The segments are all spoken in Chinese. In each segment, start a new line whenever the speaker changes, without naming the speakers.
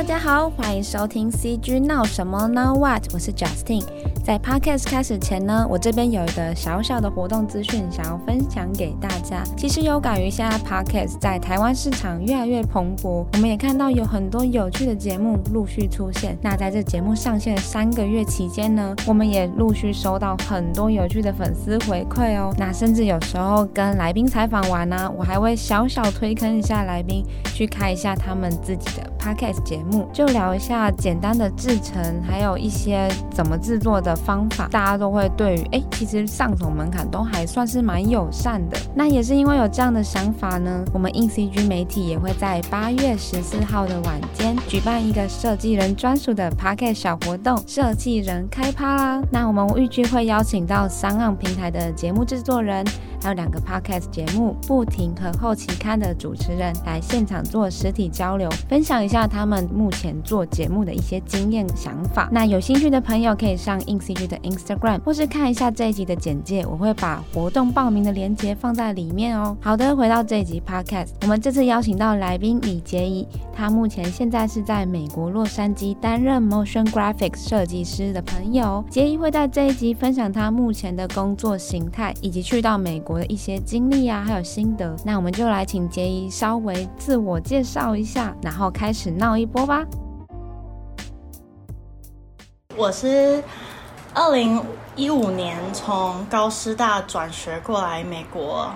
大家好，欢迎收听 CG 闹什么 Now What，我是 Justin。在 Podcast 开始前呢，我这边有一个小小的活动资讯想要分享给大家。其实有感于现在 Podcast 在台湾市场越来越蓬勃，我们也看到有很多有趣的节目陆续出现。那在这节目上线的三个月期间呢，我们也陆续收到很多有趣的粉丝回馈哦。那甚至有时候跟来宾采访完呢、我还会小小推坑一下来宾，去看一下他们自己的 Podcast 节目，就聊一下简单的制程，还有一些怎么制作的。方法，大家都会对于哎，其实上手门槛都还算是蛮友善的。那也是因为有这样的想法呢，我们 INCG 媒体也会在八月十四号的晚间举办一个设计人专属的 parket 小活动——设计人开趴啦。那我们预计会邀请到三岸平台的节目制作人。还有两个 podcast 节目，不停和后期刊的主持人来现场做实体交流，分享一下他们目前做节目的一些经验想法。那有兴趣的朋友可以上 INCG 的 Instagram，或是看一下这一集的简介，我会把活动报名的链接放在里面哦。好的，回到这一集 podcast，我们这次邀请到来宾李杰怡，他目前现在是在美国洛杉矶担任 motion graphics 设计师的朋友。杰怡会在这一集分享他目前的工作形态，以及去到美国。我的一些经历啊，还有心得，那我们就来请杰宜稍微自我介绍一下，然后开始闹一波吧。
我是二零一五年从高师大转学过来美国，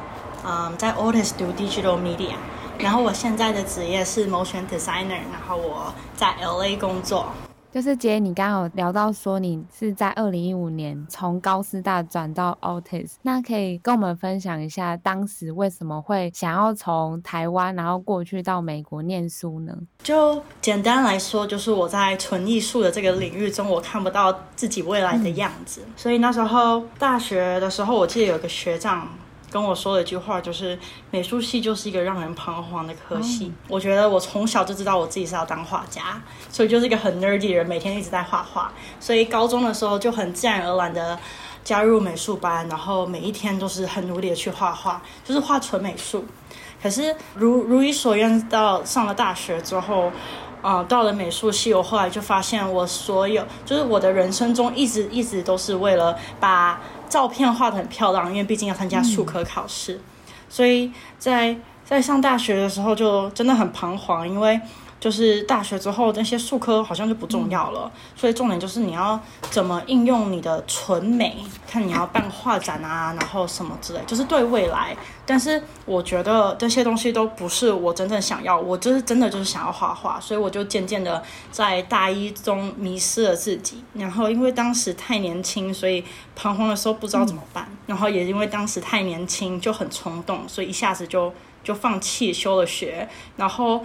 嗯，在 Otis 读 Digital Media，然后我现在的职业是 Motion Designer，然后我在 LA 工作。
就是姐，你刚刚有聊到说你是在二零一五年从高师大转到 Otis，那可以跟我们分享一下当时为什么会想要从台湾然后过去到美国念书呢？
就简单来说，就是我在纯艺术的这个领域中，我看不到自己未来的样子，嗯、所以那时候大学的时候，我记得有个学长。跟我说了一句话，就是美术系就是一个让人彷徨的科系。嗯、我觉得我从小就知道我自己是要当画家，所以就是一个很 nerdy 的人，每天一直在画画。所以高中的时候就很自然而然的加入美术班，然后每一天都是很努力的去画画，就是画纯美术。可是如如你所愿，到上了大学之后，啊、呃，到了美术系，我后来就发现我所有就是我的人生中一直一直都是为了把。照片画的很漂亮，因为毕竟要参加术科考试，所以在在上大学的时候就真的很彷徨，因为。就是大学之后那些术科好像就不重要了，嗯、所以重点就是你要怎么应用你的纯美，看你要办画展啊，然后什么之类，就是对未来。但是我觉得这些东西都不是我真正想要，我就是真的就是想要画画，所以我就渐渐的在大一中迷失了自己。然后因为当时太年轻，所以彷徨的时候不知道怎么办。嗯、然后也因为当时太年轻就很冲动，所以一下子就。就放弃休了学，然后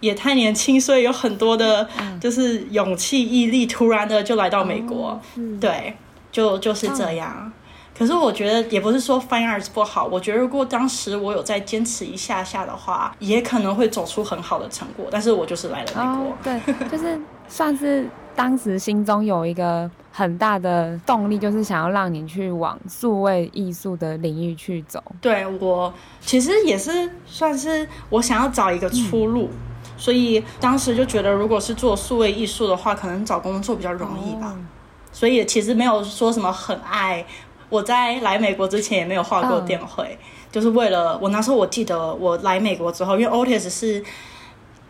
也太年轻，所以有很多的，就是勇气毅力，突然的就来到美国。嗯、对，就就是这样。嗯、可是我觉得也不是说 Fine Arts 不好，我觉得如果当时我有再坚持一下下的话，也可能会走出很好的成果。但是我就是来了美国，哦、
对，就是算是当时心中有一个。很大的动力就是想要让你去往数位艺术的领域去走。
对，我其实也是算是我想要找一个出路，嗯、所以当时就觉得，如果是做数位艺术的话，可能找工作比较容易吧。哦、所以其实没有说什么很爱。我在来美国之前也没有画过电绘，嗯、就是为了我那时候我记得我来美国之后，因为 Otis 是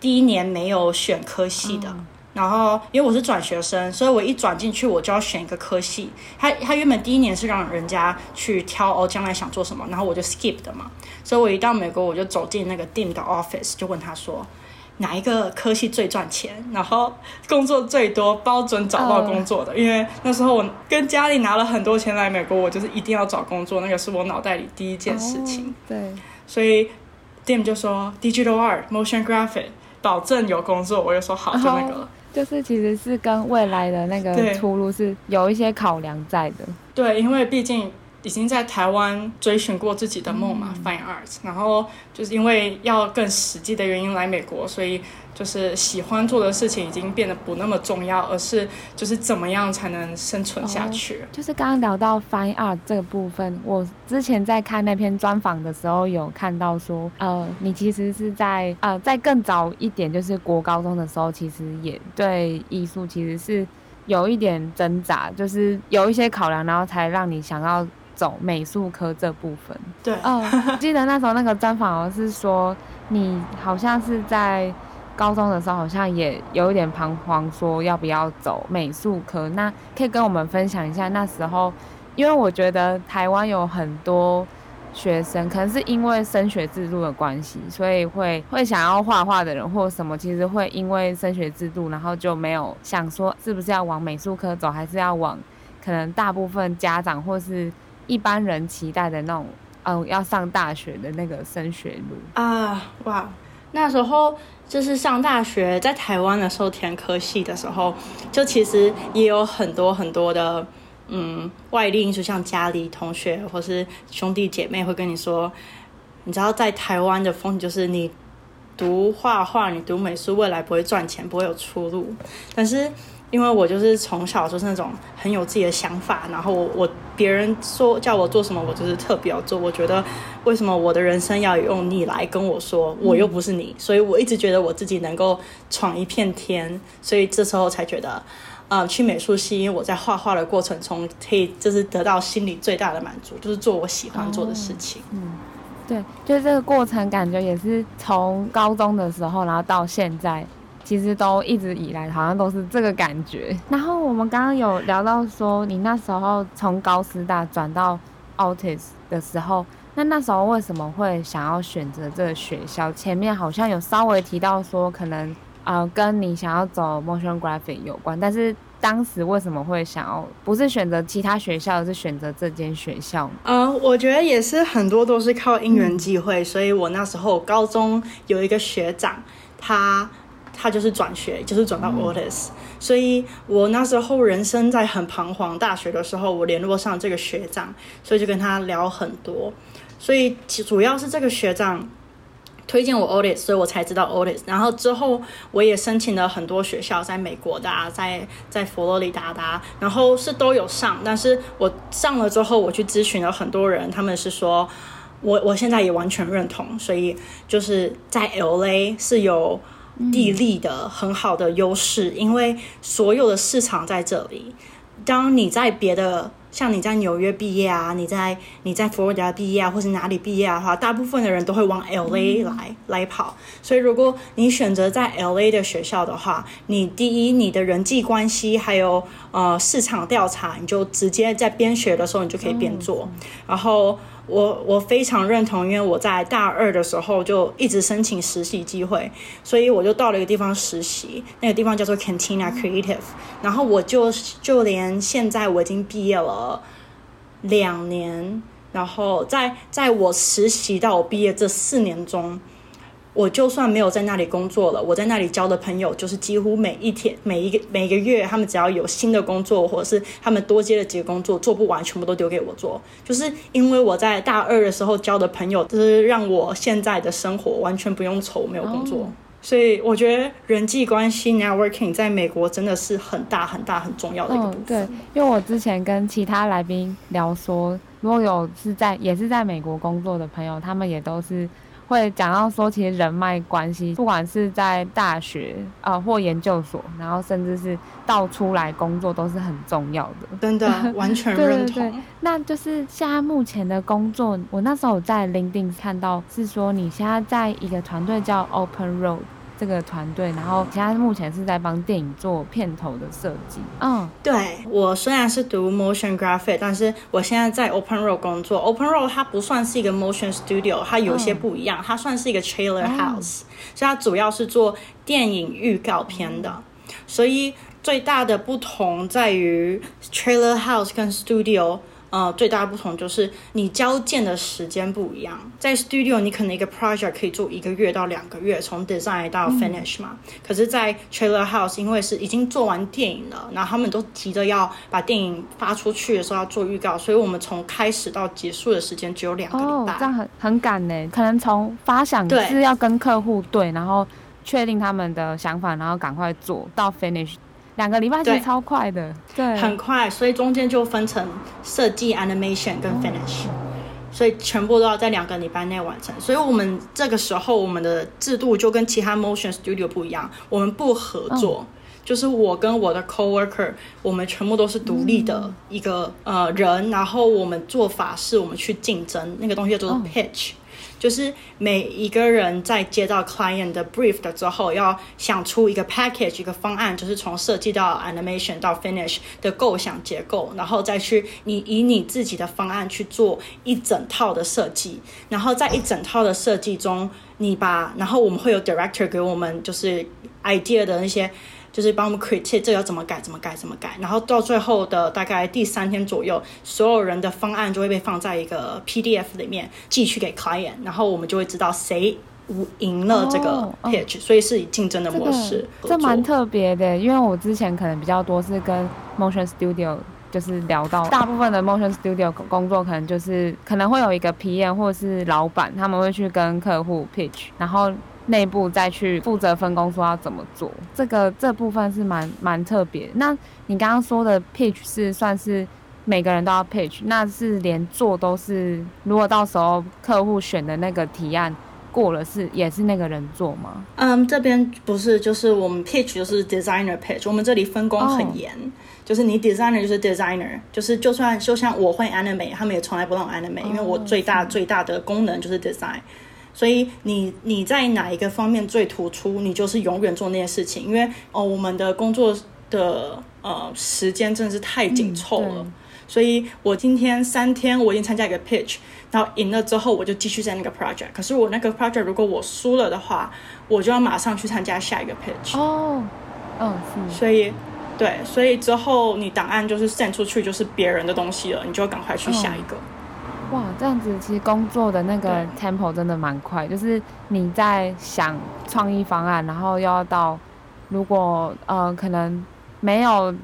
第一年没有选科系的。嗯然后，因为我是转学生，所以我一转进去，我就要选一个科系。他他原本第一年是让人家去挑哦，将来想做什么，然后我就 skip 的嘛。所以我一到美国，我就走进那个 dean 的 office，就问他说，哪一个科系最赚钱，然后工作最多，包准找到工作的。Oh. 因为那时候我跟家里拿了很多钱来美国，我就是一定要找工作，那个是我脑袋里第一件事情。
Oh, 对，
所以 dean 就说 digital art, motion graphic，保证有工作。我就说好，就那个了。Oh.
就是其实是跟未来的那个出路是有一些考量在的。
对，因为毕竟已经在台湾追寻过自己的梦嘛，嗯，Fine Arts，然后就是因为要更实际的原因来美国，所以就是喜欢做的事情已经变得不那么重要，而是就是怎么样才能生存下去。
哦，就是刚刚聊到 Fine Art 这个部分，我之前在看那篇专访的时候有看到说，呃，你其实是在呃在更早一点，就是国高中的时候，其实也对艺术其实是有一点挣扎，就是有一些考量，然后才让你想要。走美术科这部分，
对，
嗯、呃，记得那时候那个专访是说，你好像是在高中的时候，好像也有一点彷徨，说要不要走美术科。那可以跟我们分享一下那时候，因为我觉得台湾有很多学生，可能是因为升学制度的关系，所以会会想要画画的人或什么，其实会因为升学制度，然后就没有想说是不是要往美术科走，还是要往可能大部分家长或是。一般人期待的那种，嗯，要上大学的那个升学路
啊，哇，那时候就是上大学，在台湾的时候填科系的时候，就其实也有很多很多的，嗯，外力因素，像家里同学或是兄弟姐妹会跟你说，你知道在台湾的风气就是你读画画，你读美术，未来不会赚钱，不会有出路，但是。因为我就是从小就是那种很有自己的想法，然后我我别人说叫我做什么，我就是特别要做。我觉得为什么我的人生要用你来跟我说，我又不是你，所以我一直觉得我自己能够闯一片天，所以这时候才觉得，呃，去美术系，因为我在画画的过程中可以就是得到心里最大的满足，就是做我喜欢做的事情。
哦、嗯，对，就是这个过程感觉也是从高中的时候，然后到现在。其实都一直以来好像都是这个感觉。然后我们刚刚有聊到说，你那时候从高师大转到 Altus 的时候，那那时候为什么会想要选择这个学校？前面好像有稍微提到说，可能呃跟你想要走 Motion Graphic 有关，但是当时为什么会想要不是选择其他学校，而是选择这间学校？
呃，我觉得也是很多都是靠因缘际会，所以我那时候高中有一个学长，他。他就是转学，就是转到 Otis，嗯，所以我那时候人生在很彷徨。大学的时候，我联络上这个学长，所以就跟他聊很多。所以其主要是这个学长推荐我 Otis，所以我才知道 Otis。然后之后我也申请了很多学校，在美国的，啊，在在佛罗里达的，然后是都有上。但是我上了之后，我去咨询了很多人，他们是说我我现在也完全认同。所以就是在 LA 是有。地利的很好的优势，因为所有的市场在这里。当你在别的，像你在纽约毕业啊，你在你在佛罗里达毕业啊，或是哪里毕业的话，大部分的人都会往 LA 来来跑。所以如果你选择在 LA 的学校的话，你第一，你的人际关系还有呃市场调查，你就直接在边学的时候你就可以边做，然后。我我非常认同，因为我在大二的时候就一直申请实习机会，所以我就到了一个地方实习，那个地方叫做 Cantina Creative，然后我就就连现在我已经毕业了两年，然后在在我实习到我毕业这四年中。我就算没有在那里工作了，我在那里交的朋友，就是几乎每一天、每一个每一个月，他们只要有新的工作，或者是他们多接了几个工作，做不完，全部都丢给我做。就是因为我在大二的时候交的朋友，就是让我现在的生活完全不用愁没有工作。Oh. 所以我觉得人际关系 networking 在美国真的是很大很大很重要的一个部分。Oh, 对，
因为我之前跟其他来宾聊说，如果有是在也是在美国工作的朋友，他们也都是。会讲到说，其实人脉关系，不管是在大学啊、呃、或研究所，然后甚至是到出来工作，都是很重要的。
真的，完全认同。对对对，
那就是现在目前的工作，我那时候在 LinkedIn 看到是说，你现在在一个团队叫 Open Road。这个团队，然后其他目前是在帮电影做片头的设计。嗯，
对，我虽然是读 motion graphic，但是我现在在 Open Road 工作。Open Road 它不算是一个 motion studio，它有一些不一样，嗯、它算是一个 trailer house，、嗯、所以它主要是做电影预告片的。嗯、所以最大的不同在于 trailer house 跟 studio。呃，最大的不同就是你交件的时间不一样。在 studio，你可能一个 project 可以做一个月到两个月，从 design 到 finish 嘛。嗯、可是，在 Trailer House，因为是已经做完电影了，然后他们都急着要把电影发出去的时候要做预告，所以我们从开始到结束的时间只有两个礼拜。
哦，这样很很赶呢。可能从发想是要跟客户对，对，然后确定他们的想法，然后赶快做到 finish。两个礼拜其实超快的，对，对
很快，所以中间就分成设计、animation 跟 finish，、哦、所以全部都要在两个礼拜内完成。所以我们这个时候我们的制度就跟其他 motion studio 不一样，我们不合作，哦、就是我跟我的 coworker，我们全部都是独立的一个、嗯、呃人，然后我们做法是我们去竞争，那个东西叫做 pitch。哦就是每一个人在接到 client 的 brief 的之后，要想出一个 package 一个方案，就是从设计到 animation 到 finish 的构想结构，然后再去你以你自己的方案去做一整套的设计，然后在一整套的设计中，你把然后我们会有 director 给我们就是 idea 的那些。就是帮我们 critique 这要怎么改，怎么改，怎么改，然后到最后的大概第三天左右，所有人的方案就会被放在一个 PDF 里面寄去给 client，然后我们就会知道谁赢了这个 pitch，、哦、所以是以竞争的模式、
这个。这蛮特别的，因为我之前可能比较多是跟 motion studio 就是聊到，大部分的 motion studio 工作可能就是可能会有一个 PM 或者是老板，他们会去跟客户 pitch，然后。内部再去负责分工，说要怎么做，这个这部分是蛮蛮特别。那你刚刚说的 pitch 是算是每个人都要 pitch，那是连做都是，如果到时候客户选的那个提案过了是，也是那个人做吗？
嗯，这边不是，就是我们 pitch 就是 designer pitch，我们这里分工很严，oh. 就是你 designer 就是 designer，就是就算就像我会 animate，他们也从来不让我 animate，、oh, 因为我最大最大的功能就是 design。所以你你在哪一个方面最突出，你就是永远做那件事情。因为哦，我们的工作的呃时间真的是太紧凑了，嗯、所以我今天三天我已经参加一个 pitch，然后赢了之后我就继续在那个 project。可是我那个 project 如果我输了的话，我就要马上去参加下一个 pitch。
哦，嗯，是。
所以对，所以之后你档案就是 send 出去就是别人的东西了，你就要赶快去下一个。哦
哇，这样子其实工作的那个 tempo 真的蛮快，就是你在想创意方案，然后又要到如果呃可能没有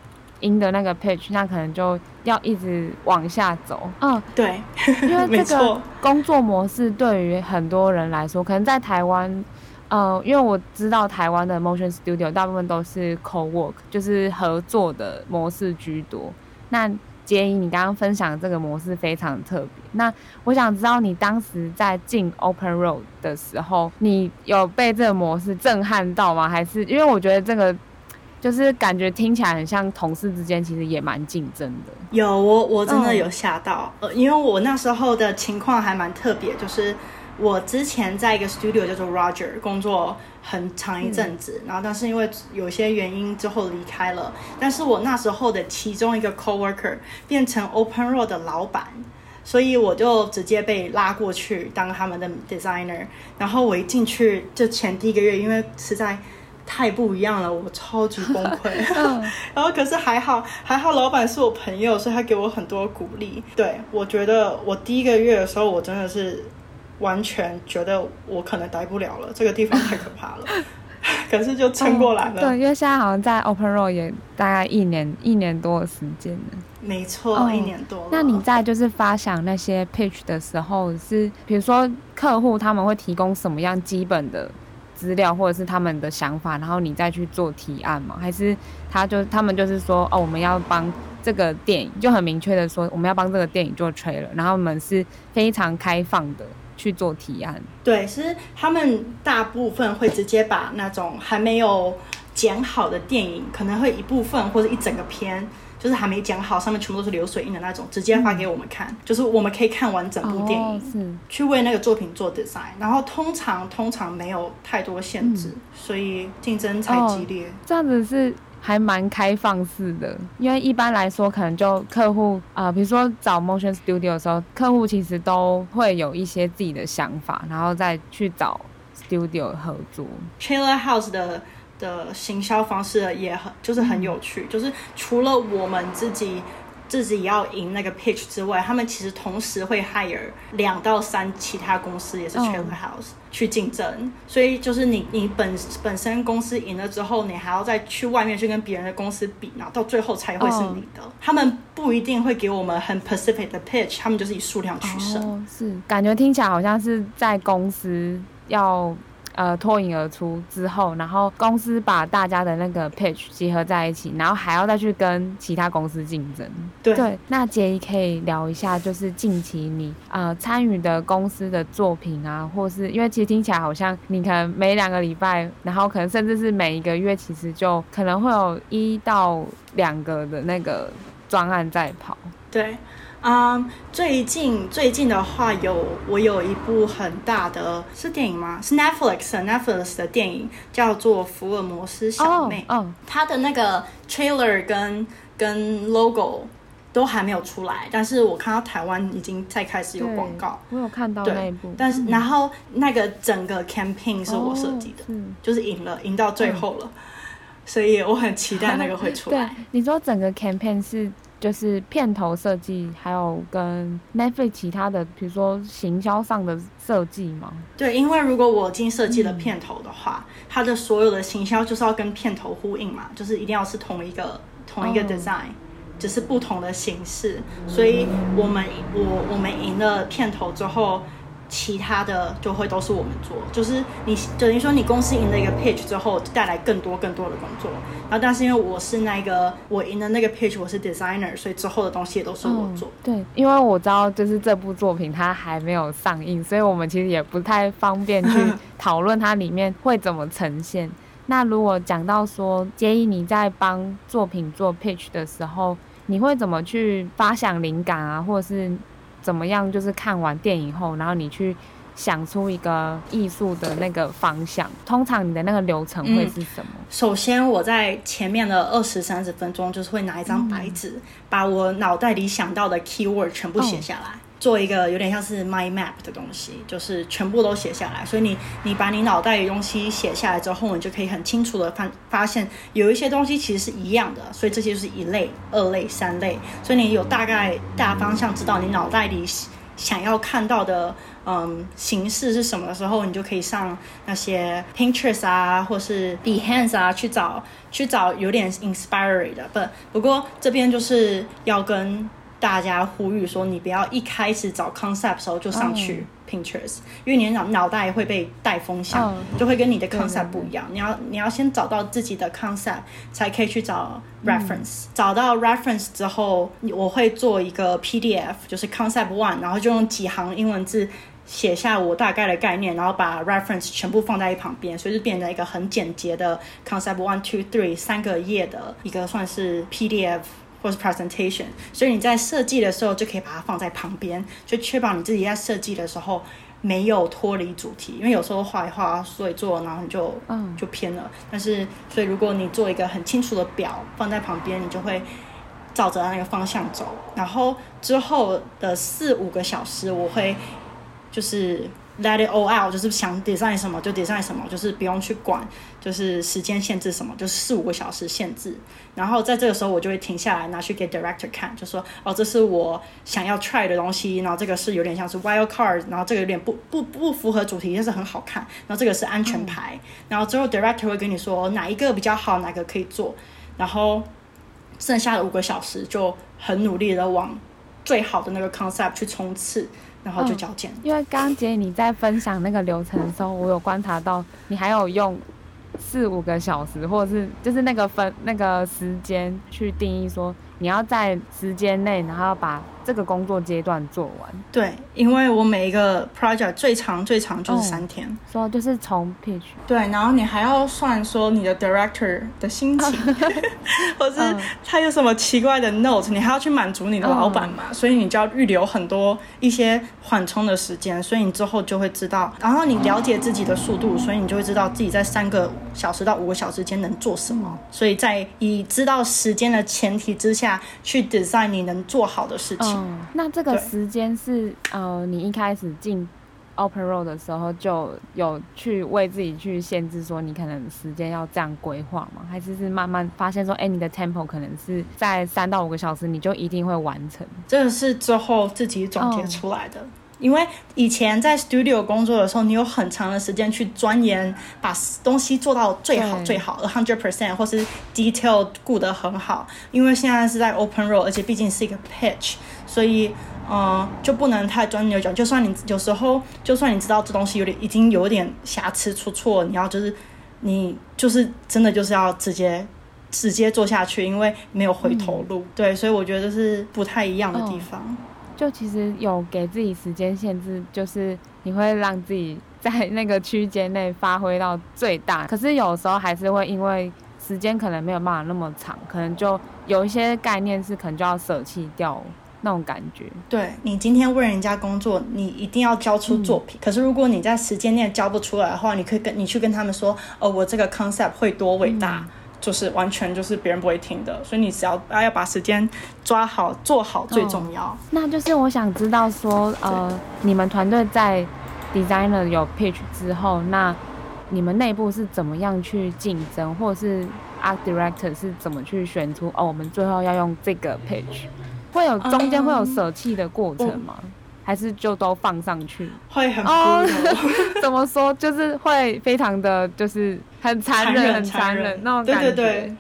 赢得那个 pitch，那可能就要一直往下走。嗯，
对，
因为 这个工作模式对于很多人来说，可能在台湾，呃，因为我知道台湾的 motion studio 大部分都是 co-work，就是合作的模式居多。那杰伊，你刚刚分享这个模式非常特别。那我想知道，你当时在进 Open Road 的时候，你有被这个模式震撼到吗？还是因为我觉得这个就是感觉听起来很像同事之间，其实也蛮竞争的。
有，我我真的有吓到，呃，因为我那时候的情况还蛮特别，就是我之前在一个 studio 叫做 Roger 工作。很长一阵子，嗯、然后但是因为有些原因之后离开了。但是我那时候的其中一个 coworker 变成 Open Road 的老板，所以我就直接被拉过去当他们的 designer。然后我一进去就前第一个月，因为实在太不一样了，我超级崩溃。嗯、然后可是还好，还好老板是我朋友，所以他给我很多鼓励。对，我觉得我第一个月的时候，我真的是。完全觉得我可能待不了了，这个地方太可怕了。可是就撑过来了。
哦。对，因为现在好像在 Open Road 也大概一年一年多的时间了。
没错，哦，一年多。
那你在就是发想那些 pitch 的时候，是比如说客户他们会提供什么样基本的资料，或者是他们的想法，然后你再去做提案吗？还是他就他们就是说哦，我们要帮这个电影，就很明确的说我们要帮这个电影做 trailer，然后我们是非常开放的。去做提案，
对，其实他们大部分会直接把那种还没有剪好的电影，可能会一部分或者一整个片，就是还没剪好，上面全部都是流水印的那种，直接发给我们看，嗯、就是我们可以看完整部电影，哦、去为那个作品做 design，然后通常通常没有太多限制，嗯、所以竞争才激烈。哦、
这样子是。还蛮开放式的，因为一般来说，可能就客户啊、呃，比如说找 motion studio 的时候，客户其实都会有一些自己的想法，然后再去找 studio 合作。
Trailer House 的的行销方式也很就是很有趣，嗯、就是除了我们自己自己要赢那个 pitch 之外，他们其实同时会 hire 两到三其他公司也是 trailer house、嗯、去竞争，所以就是你你本本身公司赢了之后，你还要再去外面去跟别人的公司比，然后到最后才会是你的。嗯、他们不一定会给我们很 specific 的 pitch，他们就是以数量取胜。
哦、是，感觉听起来好像是在公司要。呃，脱颖而出之后，然后公司把大家的那个 pitch 集合在一起，然后还要再去跟其他公司竞争。
对，
对，那杰怡可以聊一下，就是近期你呃参与的公司的作品啊，或是因为其实听起来好像你可能每两个礼拜，然后可能甚至是每一个月，其实就可能会有一到两个的那个专案在跑。
对。嗯，um, 最近最近的话有我有一部很大的是电影吗？是 Netflix 的 Netflix 的电影叫做《福尔摩斯小妹》。嗯，它的那个 trailer 跟跟 logo 都还没有出来，但是我看到台湾已经在开始有广告。
我有看到那一部，
但是、嗯、然后那个整个 campaign 是我设计的，就是赢了，赢到最后了，嗯、所以我很期待那个会出来。
对，你说整个 campaign 是？就是片头设计，还有跟 Netflix 其他的，比如说行销上的设计吗？
对，因为如果我已经设计了片头的话，嗯、它的所有的行销就是要跟片头呼应嘛，就是一定要是同一个同一个 design，、哦、只是不同的形式。所以我们我我们赢了片头之后。其他的就会都是我们做，就是你等于说你公司赢了一个 pitch 之后，带来更多更多的工作。然后，但是因为我是那个我赢的那个 pitch，我是 designer，所以之后的东西也都是我做。
嗯。对，因为我知道就是这部作品它还没有上映，所以我们其实也不太方便去 讨论它里面会怎么呈现。那如果讲到说，建议你在帮作品做 pitch 的时候，你会怎么去发想灵感啊，或者是？怎么样？就是看完电影后，然后你去想出一个艺术的那个方向。通常你的那个流程会是什么？
嗯，首先，我在前面的二十三十分钟，就是会拿一张白纸，嗯，把我脑袋里想到的 keyword 全部写下来。哦做一个有点像是 mind map 的东西，就是全部都写下来。所以你你把你脑袋的东西写下来之后，你就可以很清楚的发发现有一些东西其实是一样的。所以这些就是一类、二类、三类。所以你有大概大方向知道你脑袋里想要看到的嗯形式是什么的时候，你就可以上那些 Pinterest 啊，或是 Behance 啊去找去找有点 inspiring 的。不不过这边就是要跟。大家呼吁说，你不要一开始找 concept 的时候就上去 Pinterest，、嗯、因为你的脑脑袋会被带风向，嗯、就会跟你的 concept 不一样。你要你要先找到自己的 concept，才可以去找 reference。嗯、找到 reference 之后，我会做一个 PDF，就是 concept one，然后就用几行英文字写下我大概的概念，然后把 reference 全部放在一旁边，所以就变成一个很简洁的 concept one two three 三个页的一个算是 PDF。或是 presentation，所以你在设计的时候就可以把它放在旁边，就确保你自己在设计的时候没有脱离主题。因为有时候画一画，所以做，然后你就嗯就偏了。但是，所以如果你做一个很清楚的表放在旁边，你就会照着那个方向走。然后之后的四五个小时，我会就是。Let it all out，就是想 design 什么就 design 什么，就是不用去管，就是时间限制什么，就是四五个小时限制。然后在这个时候，我就会停下来拿去给 director 看，就说哦，这是我想要 try 的东西。然后这个是有点像是 wild card，然后这个有点不不不符合主题，但是很好看。然后这个是安全牌。嗯、然后之后 director 会跟你说哪一个比较好，哪个可以做。然后剩下的五个小时就很努力的往最好的那个 concept 去冲刺。然后就交件、嗯。因为刚刚杰你在分享那个流程的时候，我有观察到你还有用四五个小时，或者是就是那个分那个时间去定义说你要在时间内，然后把。这个工作阶段做完，对，因为我每一个 project 最长最长就是三天，
哦、说就是从 pitch，
对，然后你还要算说你的 director 的心情，或是他有什么奇怪的 note，你还要去满足你的老板嘛，嗯、所以你就要预留很多一些缓冲的时间，所以你之后就会知道，然后你了解自己的速度，所以你就会知道自己在三个小时到五个小时间能做什么，所以在以知道时间的前提之下去 design 你能做好的事情。
嗯，那这个时间是呃，你一开始进 Open Road 的时候就有去为自己去限制，说你可能时间要这样规划吗？还是是慢慢发现说，哎、欸，你的 tempo 可能是在三到五个小时，你就一定会完成？
这个是之后自己总结出来的。Oh. 因为以前在 studio 工作的时候，你有很长的时间去钻研，把东西做到最好最好，a hundred percent，或是 detail 顾得很好。因为现在是在 open road，而且毕竟是一个 pitch，所以嗯，就不能太钻牛角。就算你有时候，就算你知道这东西有点已经有点瑕疵出错，你要就是你就是真的就是要直接直接做下去，因为没有回头路。嗯、对，所以我觉得这是不太一样的地方。哦
就其实有给自己时间限制，就是你会让自己在那个区间内发挥到最大。可是有时候还是会因为时间可能没有办法那么长，可能就有一些概念是可能就要舍弃掉那种感觉。
对，你今天问人家工作，你一定要交出作品。嗯、可是如果你在时间内交不出来的话，你可以跟你去跟他们说，哦，我这个 concept 会多伟大。嗯就是完全就是别人不会听的，所以你只要啊要把时间抓好做好最重要。哦。
那就是我想知道说，呃，你们团队在 designer 有 pitch 之后，那你们内部是怎么样去竞争，或者是 art director 是怎么去选出哦，我们最后要用这个 pitch，会有中间会有舍弃的过程吗？嗯还是就都放上去，
会很哦？
怎么说？就是会非常的就是很残忍，很残忍那种感觉。对对对。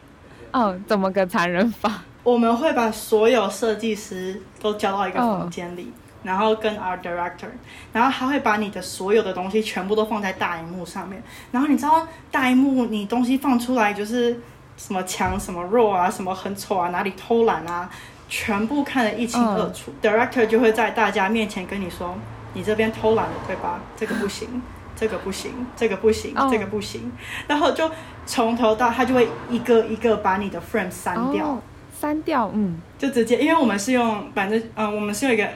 哦，怎么个残忍法？
我们会把所有设计师都叫到一个房间里，哦、然后跟 art director，然后他会把你的所有的东西全部都放在大荧幕上面。然后你知道大荧幕你东西放出来就是什么强什么弱啊，什么很丑啊，哪里偷懒啊。全部看得一清二楚，嗯，Director 就会在大家面前跟你说：“你这边偷懒了，对吧？这个不行，这个不行，这个不行，这个不行。”然后就从头到他就会一个一个把你的 frame 删掉，
哦，删掉，嗯，
就直接，因为我们是用，反正，嗯，我们是有一个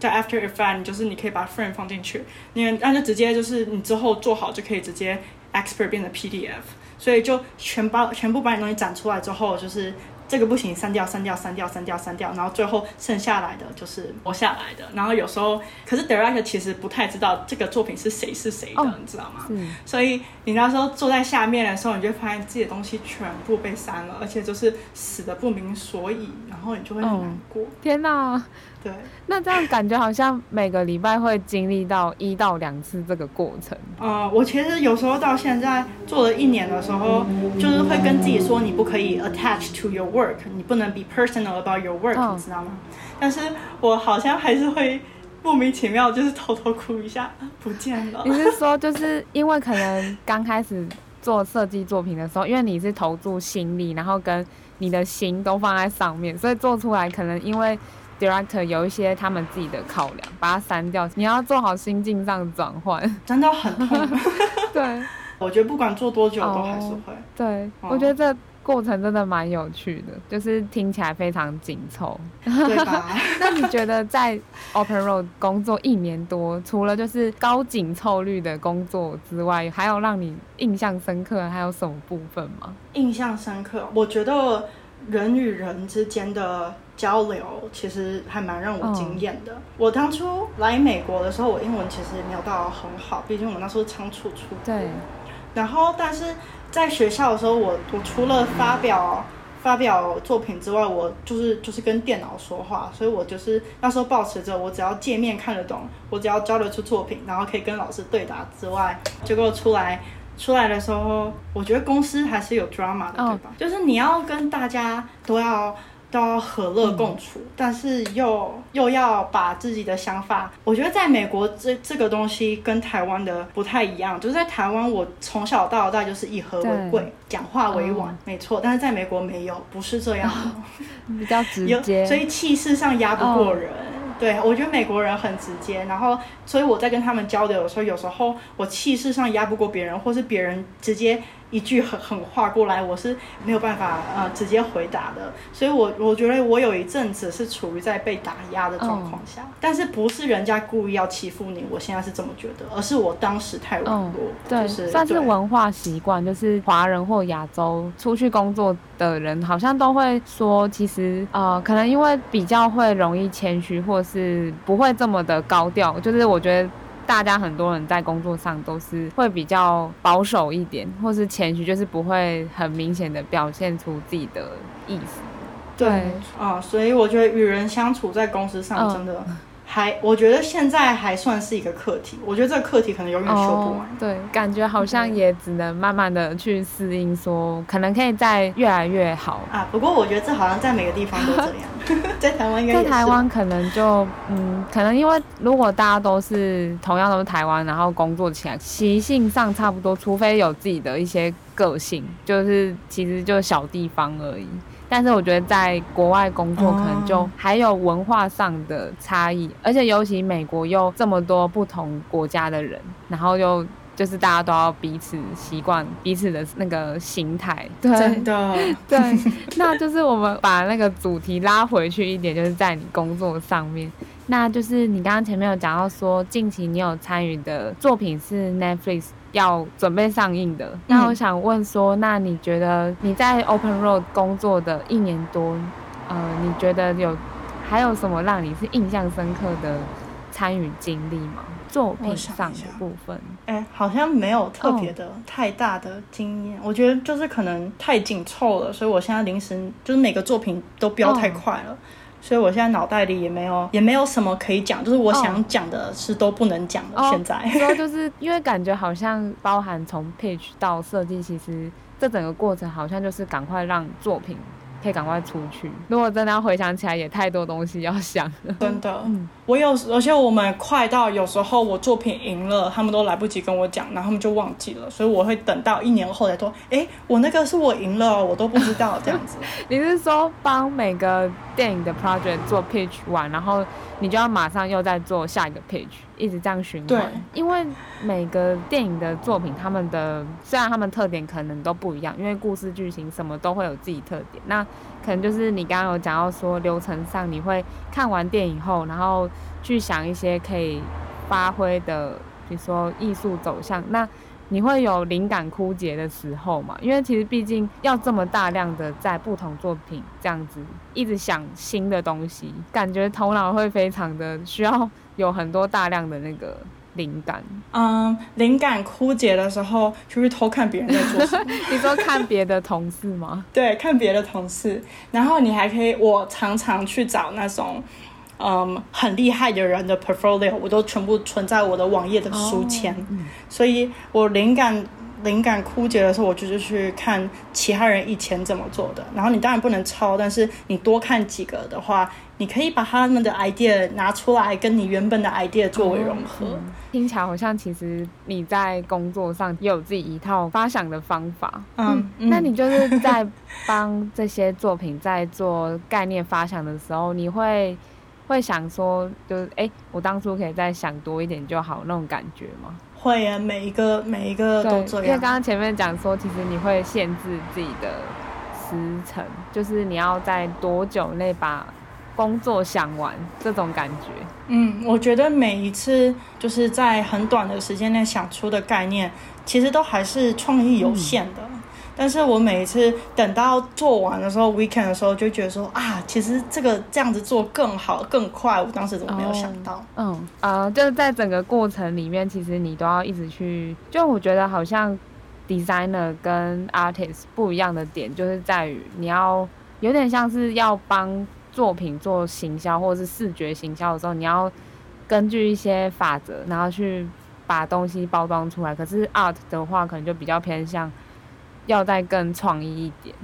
叫 After Effects，就是你可以把 frame 放进去，你那就直接就是你之后做好就可以直接 export 变成 PDF，所以就全把全部把你东西展出来之后就是。这个不行，删掉，删掉，删掉，删掉，删掉，然后最后剩下来的就是活下来的。然后有时候，可是 Direct 其实不太知道这个作品是谁是谁的，你知道吗？所以你那时候坐在下面的时候，你就发现自己的东西全部被删了，而且就是死的不明所以，然后你就会很难过。
天哪！
对，
那这样感觉好像每个礼拜会经历到一到两次这个过程。
呃，我其实有时候到现在做了一年的时候，就是会跟自己说，你不可以 attach to your work，你不能 be personal about your work，哦，你知道吗？但是我好像还是会莫名其妙，就是偷偷哭一下，不见了。
你是说，就是因为可能刚开始做设计作品的时候，因为你是投注心力，然后跟你的心都放在上面，所以做出来可能因为。Director 有一些他们自己的考量，把它删掉。你要做好心境上的转换，
真的很痛。
对，
我觉得不管做多久都还是会。Oh,
对，我觉得这过程真的蛮有趣的，就是听起来非常紧凑，
对吧？
那你觉得在 Open Road 工作一年多，除了就是高紧凑率的工作之外，还有让你印象深刻还有什么部分吗？
印象深刻，我觉得人与人之间的。交流其实还蛮让我惊艳的。Oh. 我当初来美国的时候，我英文其实没有到很好，毕竟我那时候仓促出国。
对。
然后，但是在学校的时候，我我除了发表发表作品之外，我就是就是跟电脑说话，所以我就是那时候保持着我只要界面看得懂，我只要交流出作品，然后可以跟老师对答之外，结果出来出来的时候，我觉得公司还是有 drama 的，对吧？Oh. 就是你要跟大家都要。都要和乐共处，嗯、但是又又要把自己的想法，我觉得在美国这这个东西跟台湾的不太一样，就是在台湾我从小到大就是以和为贵，讲话委婉，嗯、没错，但是在美国没有，不是这样。的，哦、
比较直接，
所以气势上压不过人。哦、对，我觉得美国人很直接，然后所以我在跟他们交流的时候，有时候我气势上压不过别人，或是别人直接。一句狠狠话过来，我是没有办法呃直接回答的，所以我我觉得我有一阵子是处于在被打压的状况下，嗯、但是不是人家故意要欺负你，我现在是这么觉得，而是我当时太软弱，就是
算是文化习惯，就是华人或亚洲出去工作的人，好像都会说，其实呃可能因为比较会容易谦虚，或是不会这么的高调，就是我觉得。大家很多人在工作上都是会比较保守一点，或是谦虚，就是不会很明显的表现出自己的意思。
对啊、嗯，所以我觉得与人相处在公司上真的。嗯还，我觉得现在还算是一个课题。我觉得这个课题可能永远修不完。
Oh, 对，感觉好像也只能慢慢的去适应说，说可能可以再越来越好
啊。不过我觉得这好像在每个地方都这样，在台湾应该
在台湾可能就嗯，可能因为如果大家都是同样都是台湾，然后工作起来习性上差不多，除非有自己的一些个性，就是其实就小地方而已。但是我觉得在国外工作可能就还有文化上的差异，而且尤其美国又这么多不同国家的人，然后又就是大家都要彼此习惯彼此的那个形态。对，
真的，
对，那就是我们把那个主题拉回去一点，就是在你工作上面，那就是你刚刚前面有讲到说，近期你有参与的作品是 Netflix。要准备上映的，那我想问说，嗯、那你觉得你在 Open Road 工作的一年多，呃，你觉得有还有什么让你是印象深刻的参与经历吗？作品上的部分，
哎、欸，好像没有特别的太大的经验。Oh. 我觉得就是可能太紧凑了，所以我现在临时就是每个作品都飙太快了。Oh. 所以我现在脑袋里也没有，也没有什么可以讲，就是我想讲的是都不能讲的。Oh. 现在，
说、oh. 就是因为感觉好像包含从 pitch 到设计，其实这整个过程好像就是赶快让作品。可以赶快出去。如果真的要回想起来，也太多东西要想了。
真的，嗯、我有，而且我们快到有时候我作品赢了，他们都来不及跟我讲，然后他们就忘记了，所以我会等到一年后才说，哎，我那个是我赢了，我都不知道这样子。
你是说帮每个电影的 project 做 pitch 完，然后你就要马上又再做下一个 pitch，一直这样循
环？
因为每个电影的作品，他们的虽然他们特点可能都不一样，因为故事剧情什么都会有自己特点，那。可能就是你刚刚有讲到说流程上，你会看完电影后，然后去想一些可以发挥的，比如说艺术走向。那你会有灵感枯竭的时候嘛？因为其实毕竟要这么大量的在不同作品这样子一直想新的东西，感觉头脑会非常的需要有很多大量的那个。灵感，
嗯，灵感枯竭的时候，就是偷看别人在做什么。
你说看别的同事吗？
对，看别的同事，然后你还可以，我常常去找那种，嗯，很厉害的人的 portfolio，我都全部存在我的网页的书签，所以我灵感。灵感枯竭的时候，我就是去看其他人以前怎么做的。然后你当然不能抄，但是你多看几个的话，你可以把他们的 idea 拿出来，跟你原本的 idea 作为融合。
听起来好像其实你在工作上也有自己一套发想的方法。嗯，嗯，那你就是在帮这些作品在做概念发想的时候，你会会想说，就是哎、欸，我当初可以再想多一点就好那种感觉吗？
会啊，每一个每一个都这样。
因为刚刚前面讲说，其实你会限制自己的时程，就是你要在多久内把工作想玩，这种感觉。
嗯，我觉得每一次就是在很短的时间内想出的概念，其实都还是创意有限的。嗯但是我每一次等到做完的时候，weekend 的时候，就觉得说啊，其实这个这样子做更好、更快。我当时怎么没有想到？
哦、嗯啊、呃，就是在整个过程里面，其实你都要一直去。就我觉得好像 designer 跟 artist 不一样的点，就是在于你要有点像是要帮作品做行销或者是视觉行销的时候，你要根据一些法则，然后去把东西包装出来。可是 art 的话，可能就比较偏向。要再更创意一点，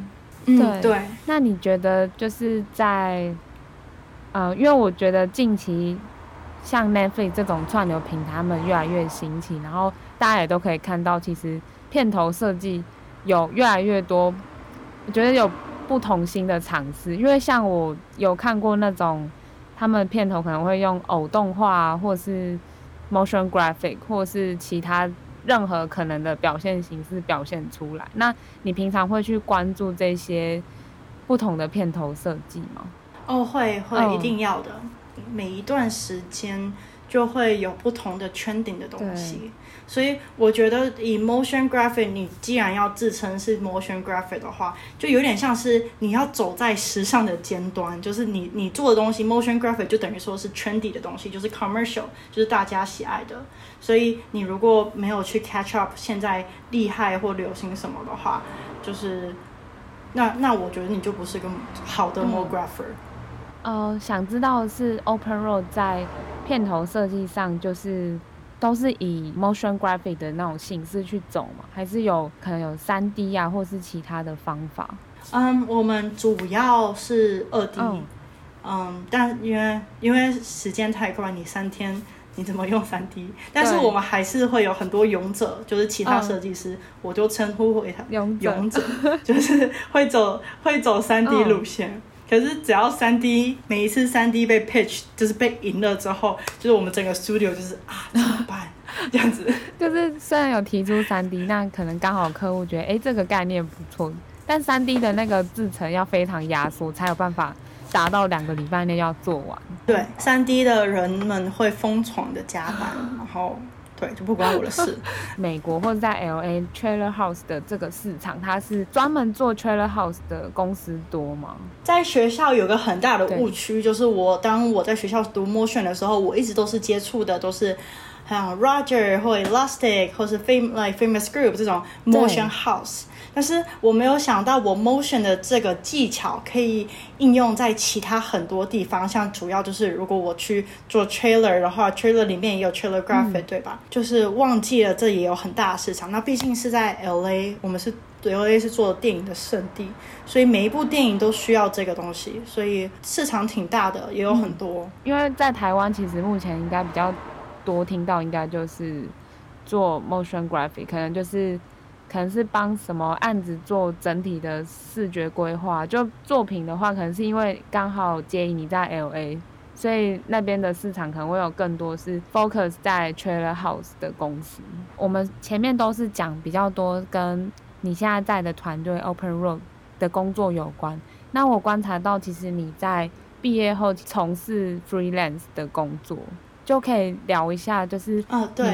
嗯，对。对，
那你觉得就是在，呃，因为我觉得近期像 Netflix 这种串流平台，他们越来越兴起，然后大家也都可以看到，其实片头设计有越来越多，我觉得有不同心的尝试。因为像我有看过那种，他们片头可能会用偶动画，或是 motion graphic，或是其他。任何可能的表现形式表现出来。那你平常会去关注这些不同的片头设计吗？
哦，会会，一定要的。每一段时间就会有不同的 trending 的东西。所以我觉得以 motion graphic，你既然要自称是 motion graphic 的话，就有点像是你要走在时尚的尖端，就是你你做的东西 motion graphic 就等于说是 trendy 的东西，就是 commercial，就是大家喜爱的。所以你如果没有去 catch up 现在厉害或流行什么的话，就是那那我觉得你就不是个好的。
嗯、呃，想知道是 Open Road 在片头设计上就是。都是以 motion graphic 的那种形式去走吗？还是有可能有三 D 啊，或是其他的方法？
嗯，我们主要是二 D，嗯，嗯，但因为因为时间太快，你三天你怎么用三 D？但是我们还是会有很多勇者，就是其他设计师，嗯、我就称呼为他勇者，勇者就是会走会走三 D 路线。嗯可是只要三 D 每一次三 D 被 pitch 就是被赢了之后，就是我们整个 studio 就是啊怎么办这样子？
就是虽然有提出三 D，那可能刚好客户觉得哎、欸、这个概念不错，但三 D 的那个制成要非常压缩，才有办法达到两个礼拜内要做完。
对，三 D 的人们会疯狂的加班，然后。对，就不关我的事。
美国或者在 LA trailer house 的这个市场，它是专门做 trailer house 的公司多吗？
在学校有个很大的误区，就是我当我在学校读 motion 的时候，我一直都是接触的都是像 Roger 或 Elastic 或是 Fam like Famous Group 这种 motion house。但是我没有想到，我 motion 的这个技巧可以应用在其他很多地方，像主要就是如果我去做 trailer 的话，trailer 里面也有 trailer graphic，嗯，对吧？就是忘记了这也有很大的市场。那毕竟是在 LA，我们是 LA 是做电影的圣地，所以每一部电影都需要这个东西，所以市场挺大的，也有很多。
嗯，因为在台湾，其实目前应该比较多听到，应该就是做 motion graphic，可能就是。可能是帮什么案子做整体的视觉规划，就作品的话，可能是因为刚好接你在 LA，所以那边的市场可能会有更多是 focus 在 trailer house 的公司。我们前面都是讲比较多跟你现在在的团队 Open Road 的工作有关。那我观察到，其实你在毕业后从事 freelance 的工作。就可以聊一下，就是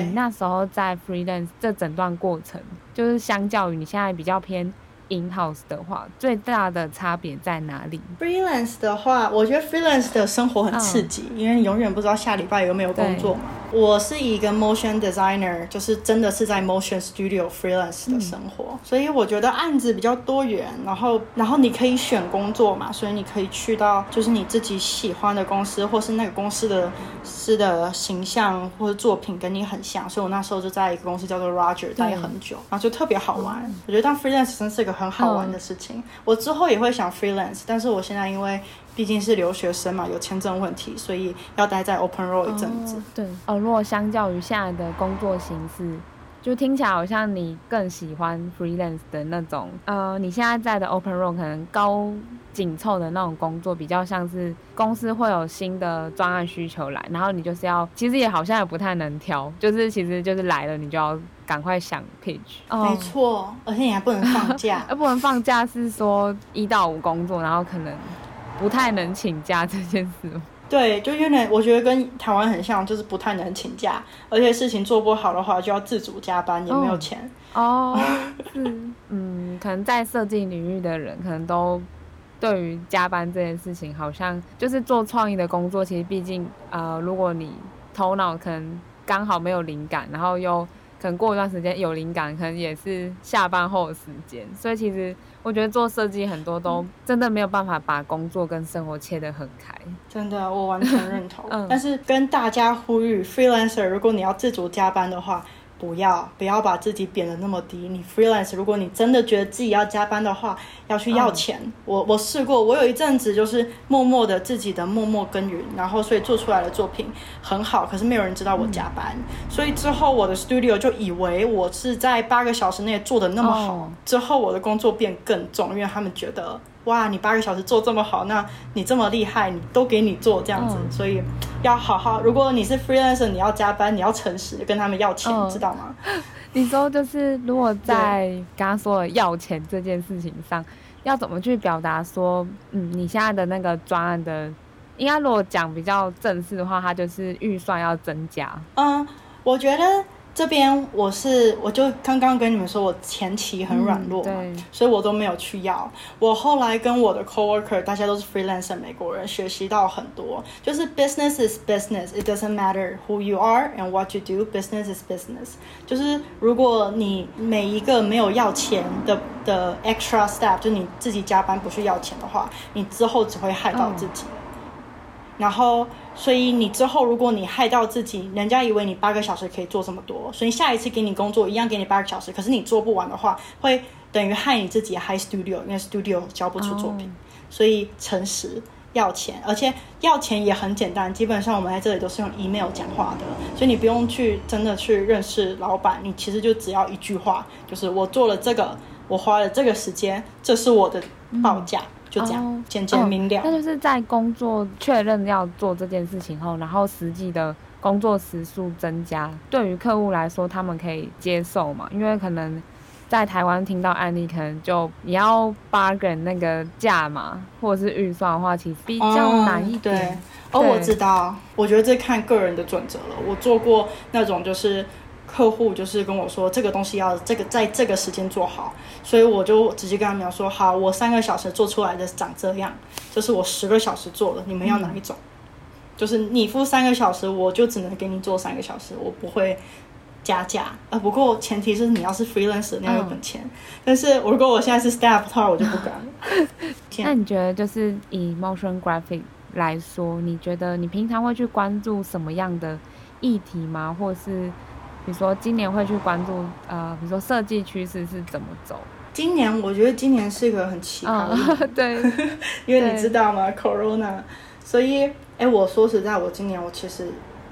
你那时候在 freelance 这整段过程，就是相较于你现在比较偏。In house 的话，最大的差别在哪里
？Freelance 的话，我觉得 Freelance 的生活很刺激，嗯、因为你永远不知道下礼拜有没有工作嘛。我是一个 motion designer，就是真的是在 motion studio freelance 的生活，嗯、所以我觉得案子比较多元，然后然后你可以选工作嘛，所以你可以去到就是你自己喜欢的公司，或是那个公司的司的形象或者作品跟你很像，所以我那时候就在一个公司叫做 Roger 待很久，然后就特别好玩。嗯、我觉得当 freelance 真是一个。很好玩的事情，嗯、我之后也会想 freelance，但是我现在因为毕竟是留学生嘛，有签证问题，所以要待在 Open Road 一阵子。
哦对哦，如果相较于现在的工作形式，就听起来好像你更喜欢 freelance 的那种。呃，你现在在的 Open Road 可能高紧凑的那种工作，比较像是公司会有新的专案需求来，然后你就是要，其实也好像也不太能挑，就是其实就是来了你就要。赶快想 pitch，
没错，而且你还不能放假，
而 不能放假是说一到五工作，然后可能不太能请假这件事。
对，就有点我觉得跟台湾很像，就是不太能请假，而且事情做不好的话就要自主加班，也没有钱。
哦，是，嗯，可能在设计领域的人，可能都对于加班这件事情，好像就是做创意的工作，其实毕竟，呃，如果你头脑可能刚好没有灵感，然后又可能过一段时间有灵感，可能也是下班后的时间，所以其实我觉得做设计很多都真的没有办法把工作跟生活切得很开。
真的，我完全认同。嗯，但是跟大家呼吁，freelancer，如果你要自主加班的话。不要不要把自己贬得那么低。你 freelance，如果你真的觉得自己要加班的话，要去要钱。嗯、我我试过，我有一阵子就是默默的自己的默默耕耘，然后所以做出来的作品很好，可是没有人知道我加班。嗯、所以之后我的 studio 就以为我是在八个小时内做的那么好，哦、之后我的工作变更重，因为他们觉得。哇，你八个小时做这么好，那你这么厉害，你都给你做这样子，嗯、所以要好好。如果你是 freelancer，你要加班，你要诚实跟他们要钱，嗯、知道吗？
你说就是，如果在刚刚说的要钱这件事情上，要怎么去表达说，嗯，你现在的那个专案的应该如果讲比较正式的话，它就是预算要增加。
嗯，我觉得。这边我是，我就刚刚跟你们说，我前期很软弱嘛，
嗯、
所以我都没有去要。我后来跟我的 coworker，大家都是 freelancer 美国人，学习到很多。就是 business is business，it doesn't matter who you are and what you do，business is business。就是如果你每一个没有要钱的的 extra step，就你自己加班不去要钱的话，你之后只会害到自己。嗯、然后。所以你之后，如果你害到自己，人家以为你八个小时可以做这么多，所以下一次给你工作一样给你八个小时，可是你做不完的话，会等于害你自己 high studio，因为 studio 交不出作品。Oh. 所以诚实要钱，而且要钱也很简单，基本上我们在这里都是用 email 讲话的，所以你不用去真的去认识老板，你其实就只要一句话，就是我做了这个，我花了这个时间，这是我的报价。嗯就这样，oh, 简简明了。
那就是在工作确认要做这件事情后，然后实际的工作时数增加，对于客户来说，他们可以接受嘛？因为可能在台湾听到案例，可能就也要 bargain 那个价嘛，或者是预算的话，其实比较难一点。
对，哦，我知道，我觉得这看个人的准则了。我做过那种就是。客户就是跟我说，这个东西要这个在这个时间做好，所以我就直接跟他们说，好，我三个小时做出来的长这样，就是我十个小时做的，你们要哪一种？嗯、就是你付三个小时，我就只能给你做三个小时，我不会加价啊。不过前提是你要是 freelancer，你要有本钱。嗯、但是如果我现在是 staff 的话，我就不敢。
那你觉得就是以 motion graphic 来说，你觉得你平常会去关注什么样的议题吗？或是？比如说今年会去关注呃，比如说设计趋势是怎么走？
今年我觉得今年是一个很奇葩
对，
因为你知道吗？Corona，所以哎，我说实在，我今年我其实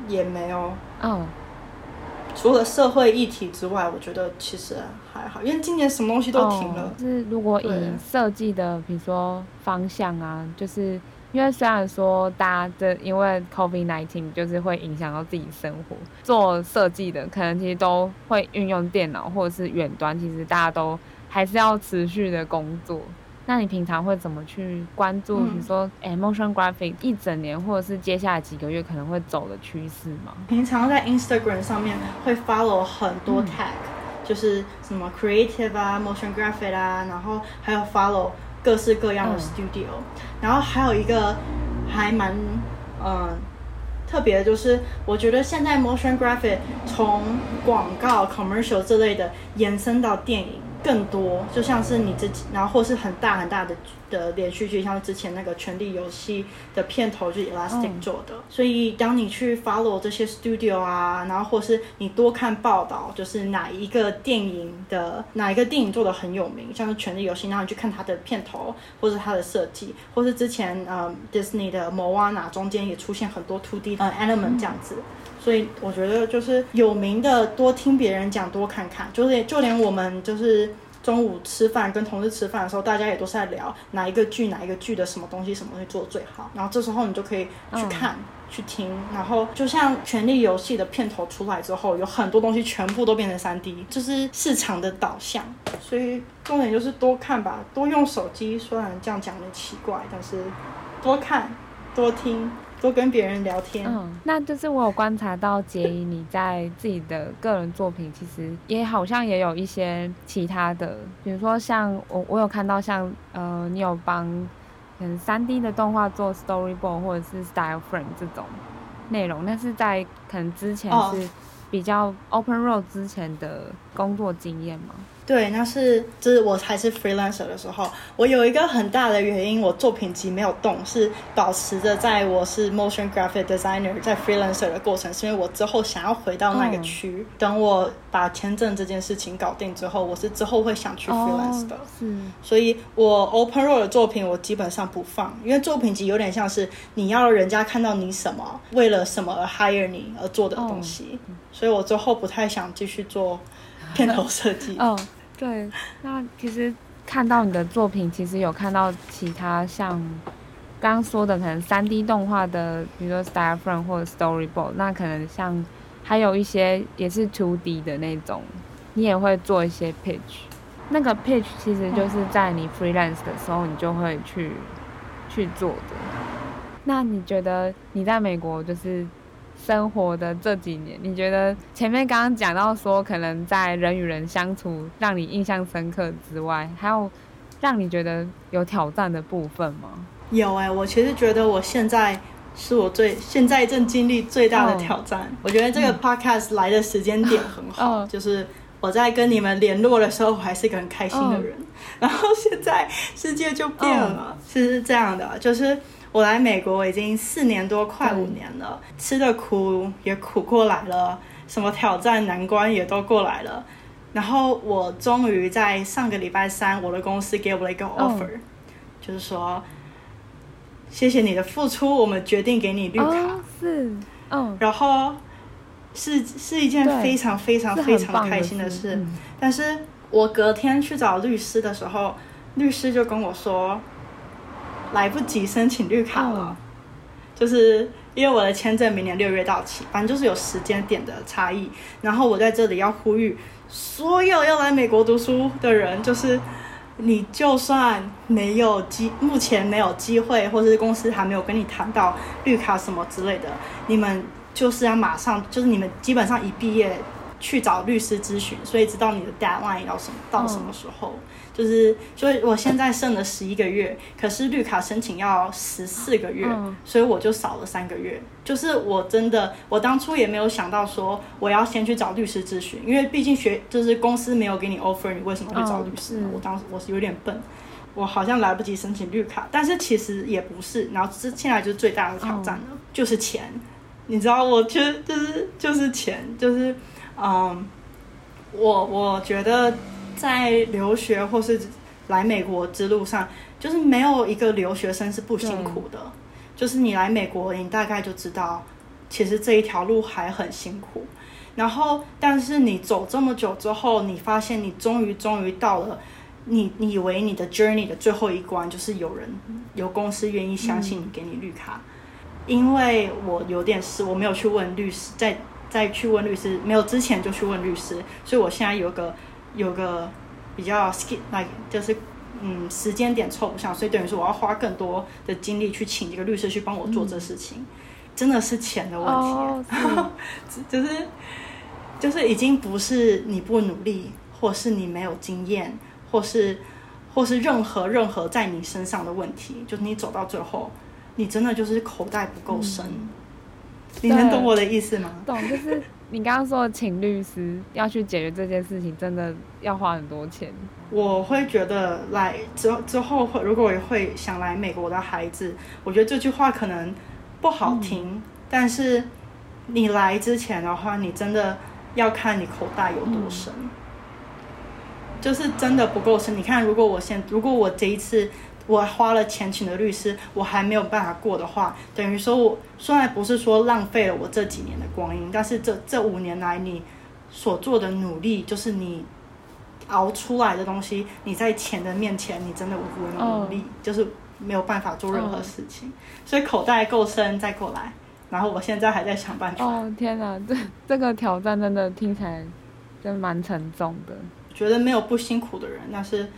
也没有，嗯，除了社会议题之外，我觉得其实还好，因为今年什么东西都停了。
哦、是如果以设计的，比如说方向啊，就是。因为虽然说大家的因为 COVID-19 就是会影响到自己生活，做设计的可能其实都会运用电脑或者是远端，其实大家都还是要持续的工作。那你平常会怎么去关注？比如说，哎，motion graphic 一整年或者是接下来几个月可能会走的趋势吗？
平常在 Instagram 上面会 follow 很多 tag，、嗯、就是什么 creative 啊，motion graphic 啊，然后还有 follow。各式各样的 studio，、嗯、然后还有一个还蛮嗯特别的，就是我觉得现在 motion graphic 从广告 commercial 这类的延伸到电影。更多就像是你自己，然后或是很大很大的的连续剧，像之前那个《权力游戏》的片头就是 Elastic 做的。嗯、所以当你去 follow 这些 studio 啊，然后或是你多看报道，就是哪一个电影的哪一个电影做的很有名，像是《权力游戏》，然后你去看它的片头，或是它的设计，或是之前嗯 Disney 的 Moana 中间也出现很多 2D 呃 element 这样子。所以我觉得就是有名的多听别人讲，多看看。就是就连我们就是中午吃饭跟同事吃饭的时候，大家也都是在聊哪一个剧哪一个剧的什么东西什么东西做的最好。然后这时候你就可以去看、嗯、去听。然后就像《权力游戏》的片头出来之后，有很多东西全部都变成三 D，就是市场的导向。所以重点就是多看吧，多用手机。虽然这样讲的奇怪，但是多看多听。多跟别人聊天，
嗯，那就是我有观察到杰伊你在自己的个人作品，其实也好像也有一些其他的，比如说像我我有看到像呃，你有帮嗯三 D 的动画做 storyboard 或者是 style frame 这种内容，那是在可能之前是比较 open road 之前的工作经验吗？
对，那是就是我还是 freelancer 的时候，我有一个很大的原因，我作品集没有动，是保持着在我是 motion graphic designer 在 freelancer 的过程，是因为我之后想要回到那个区，嗯、等我把签证这件事情搞定之后，我是之后会想去 freelance 的。所以我 open road 的作品我基本上不放，因为作品集有点像是你要人家看到你什么，为了什么而 hire 你而做的东西，哦、所以我之后不太想继续做片头设计。哦
对，那其实看到你的作品，其实有看到其他像刚刚说的，可能三 D 动画的，比如说 style frame 或者 storyboard，那可能像还有一些也是 2D 的那种，你也会做一些 pitch。那个 pitch 其实就是在你 freelance 的时候，你就会去去做的。那你觉得你在美国就是生活的这几年，你觉得前面刚刚讲到说，可能在人与人相处让你印象深刻之外，还有让你觉得有挑战的部分吗？
有哎、欸，我其实觉得我现在是我最现在正经历最大的挑战。Oh. 我觉得这个 podcast 来的时间点很好，oh. 就是我在跟你们联络的时候，我还是一个很开心的人。Oh. 然后现在世界就变了，oh. 是这样的，就是我来美国已经四年多，快五年了，oh. 吃的苦也苦过来了，什么挑战难关也都过来了。然后我终于在上个礼拜三，我的公司给我了一个 offer，、oh. 就是说。谢谢你的付出，我们决定给你绿卡。
哦、是，嗯，
然后是是一件非常非常非常开心的事。嗯、但是我隔天去找律师的时候，律师就跟我说，来不及申请绿卡了，哦、就是因为我的签证明年六月到期，反正就是有时间点的差异。然后我在这里要呼吁所有要来美国读书的人，就是。你就算没有机，目前没有机会，或者是公司还没有跟你谈到绿卡什么之类的，你们就是要马上，就是你们基本上一毕业去找律师咨询，所以知道你的 deadline 要什么到什么时候。嗯就是，所以我现在剩了十一个月，可是绿卡申请要十四个月，嗯、所以我就少了三个月。就是我真的，我当初也没有想到说我要先去找律师咨询，因为毕竟学就是公司没有给你 offer，你为什么会找律师呢？嗯、我当时我是有点笨，我好像来不及申请绿卡，但是其实也不是。然后这现在就是最大的挑战了，嗯、就是钱。你知道，我觉得就是就是钱，就是嗯，我我觉得。在留学或是来美国之路上，就是没有一个留学生是不辛苦的。就是你来美国，你大概就知道，其实这一条路还很辛苦。然后，但是你走这么久之后，你发现你终于终于到了你你以为你的 journey 的最后一关，就是有人有公司愿意相信你，给你绿卡。因为我有点事，我没有去问律师，在在去问律师没有之前就去问律师，所以我现在有个。有个比较 skip like 就是嗯时间点凑不上，所以等于说我要花更多的精力去请这个律师去帮我做这事情，嗯、真的是钱的问题，就是就是已经不是你不努力，或是你没有经验，或是或是任何任何在你身上的问题，就是你走到最后，你真的就是口袋不够深，嗯、你能懂我的意思吗？
懂，就是。你刚刚说请律师要去解决这件事情，真的要花很多钱。
我会觉得来之之后会，如果会想来美国的孩子，我觉得这句话可能不好听，嗯、但是你来之前的话，你真的要看你口袋有多深，嗯、就是真的不够深。你看，如果我现如果我这一次。我花了钱请的律师，我还没有办法过的话，等于说我虽然不是说浪费了我这几年的光阴，但是这这五年来你所做的努力，就是你熬出来的东西，你在钱的面前，你真的无能努力，oh. 就是没有办法做任何事情。Oh. 所以口袋够深再过来，然后我现在还在想办法。
哦，oh, 天哪，这这个挑战真的听起来真蛮沉重的。
觉得没有不辛苦的人，但是。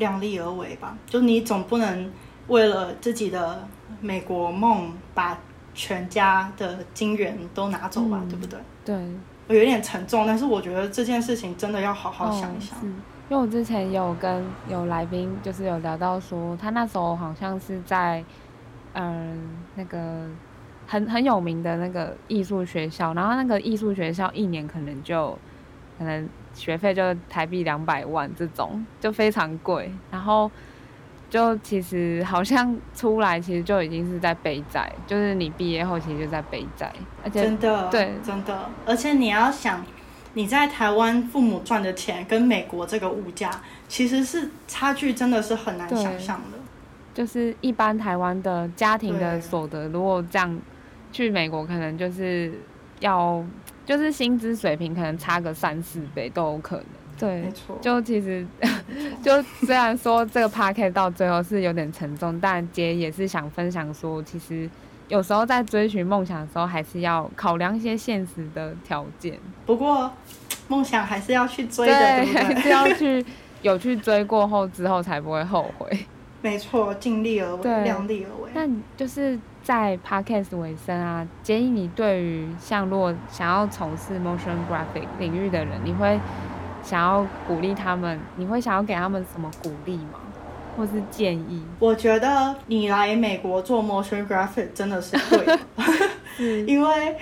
量力而为吧，就你总不能为了自己的美国梦，把全家的金元都拿走吧，嗯、对不对？
对，
我有点沉重，但是我觉得这件事情真的要好好想一想。哦、
因为我之前有跟有来宾，就是有聊到说，他那时候好像是在嗯、呃、那个很很有名的那个艺术学校，然后那个艺术学校一年可能就可能。学费就台币两百万这种，就非常贵。然后就其实好像出来，其实就已经是在背债，就是你毕业后其实就在背债。而且
真的，
对，
真的。而且你要想，你在台湾父母赚的钱跟美国这个物价，其实是差距真的是很难想象的。
就是一般台湾的家庭的所得，如果这样去美国，可能就是要。就是薪资水平可能差个三四倍都有可能，对，没错。就其实，就虽然说这个 podcast 到最后是有点沉重，但姐也是想分享说，其实有时候在追寻梦想的时候，还是要考量一些现实的条件。
不过，梦想还是要去追的，对，对，对，
还是要去 有去追过后之后才不会后悔。
没错，尽力而为，量力而为。
但就是在 podcast 尾声啊，建议你对于像如果想要从事 motion graphic 领域的人，你会想要鼓励他们，你会想要给他们什么鼓励吗？或是建议？
我觉得你来美国做 motion graphic 真的是对的，因为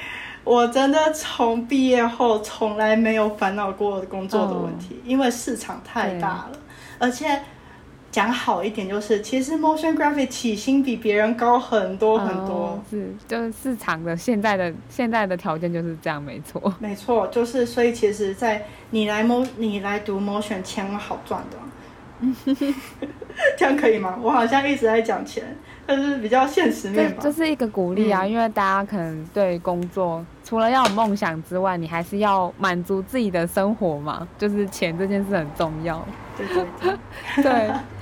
我真的从毕业后从来没有烦恼过工作的问题，哦、因为市场太大了，而且。讲好一点就是，其实 motion graphic 起薪比别人高很多很多。哦、
是，就是市场的现在的现在的条件就是这样，没错。
没错，就是所以其实，在你来 mo 你来读 motion 钱好赚的，这样可以吗？我好像一直在讲钱，但是比较现实面吧。
这是一个鼓励啊，嗯、因为大家可能对工作除了要有梦想之外，你还是要满足自己的生活嘛，就是钱这件事很重要。
对对对。
对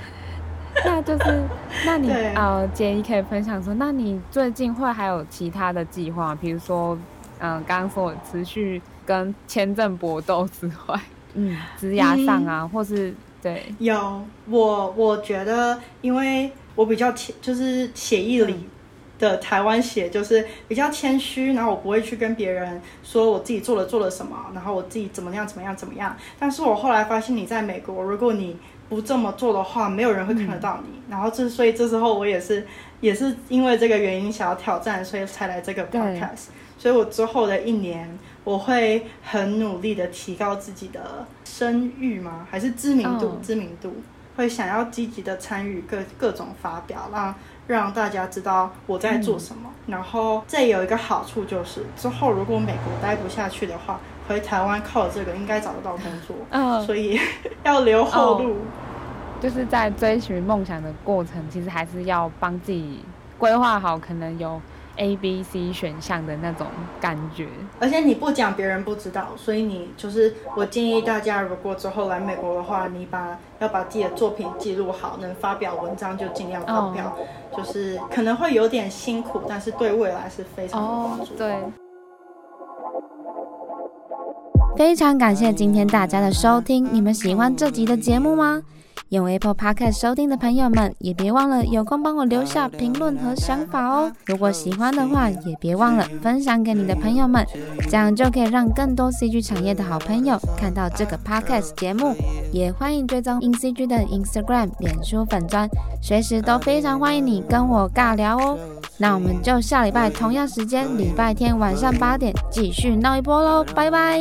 那就是，那你呃，杰伊可以分享说，那你最近会还有其他的计划，比如说，嗯、呃，刚刚说持续跟签证搏斗之外，嗯，职涯上啊，嗯、或是对，
有我我觉得，因为我比较谦，就是写意里的台湾写，就是比较谦虚，然后我不会去跟别人说我自己做了做了什么，然后我自己怎么样怎么样怎么样。但是我后来发现，你在美国，如果你不这么做的话，没有人会看得到你。嗯、然后这，所以这时候我也是，也是因为这个原因想要挑战，所以才来这个 podcast。所以我之后的一年，我会很努力的提高自己的声誉吗？还是知名度？哦、知名度会想要积极的参与各各种发表，让让大家知道我在做什么。嗯、然后这有一个好处就是，之后如果美国待不下去的话。回台湾靠这个应该找得到工作，嗯，所以 要留后路，
就是在追寻梦想的过程，其实还是要帮自己规划好，可能有 A、B、C 选项的那种感觉。
而且你不讲，别人不知道，所以你就是我建议大家，如果之后来美国的话，你把要把自己的作品记录好，能发表文章就尽量发表，就是可能会有点辛苦，但是对未来是非常有帮助。
对。非常感谢今天大家的收听，你们喜欢这集的节目吗？用 Apple Podcast 收听的朋友们，也别忘了有空帮我留下评论和想法哦。如果喜欢的话，也别忘了分享给你的朋友们，这样就可以让更多 CG 产业的好朋友看到这个 Podcast 节目。也欢迎追踪 InCG 的 Instagram、脸书粉专，随时都非常欢迎你跟我尬聊哦。那我们就下礼拜同样时间，礼拜天晚上八点继续闹一波喽，拜拜。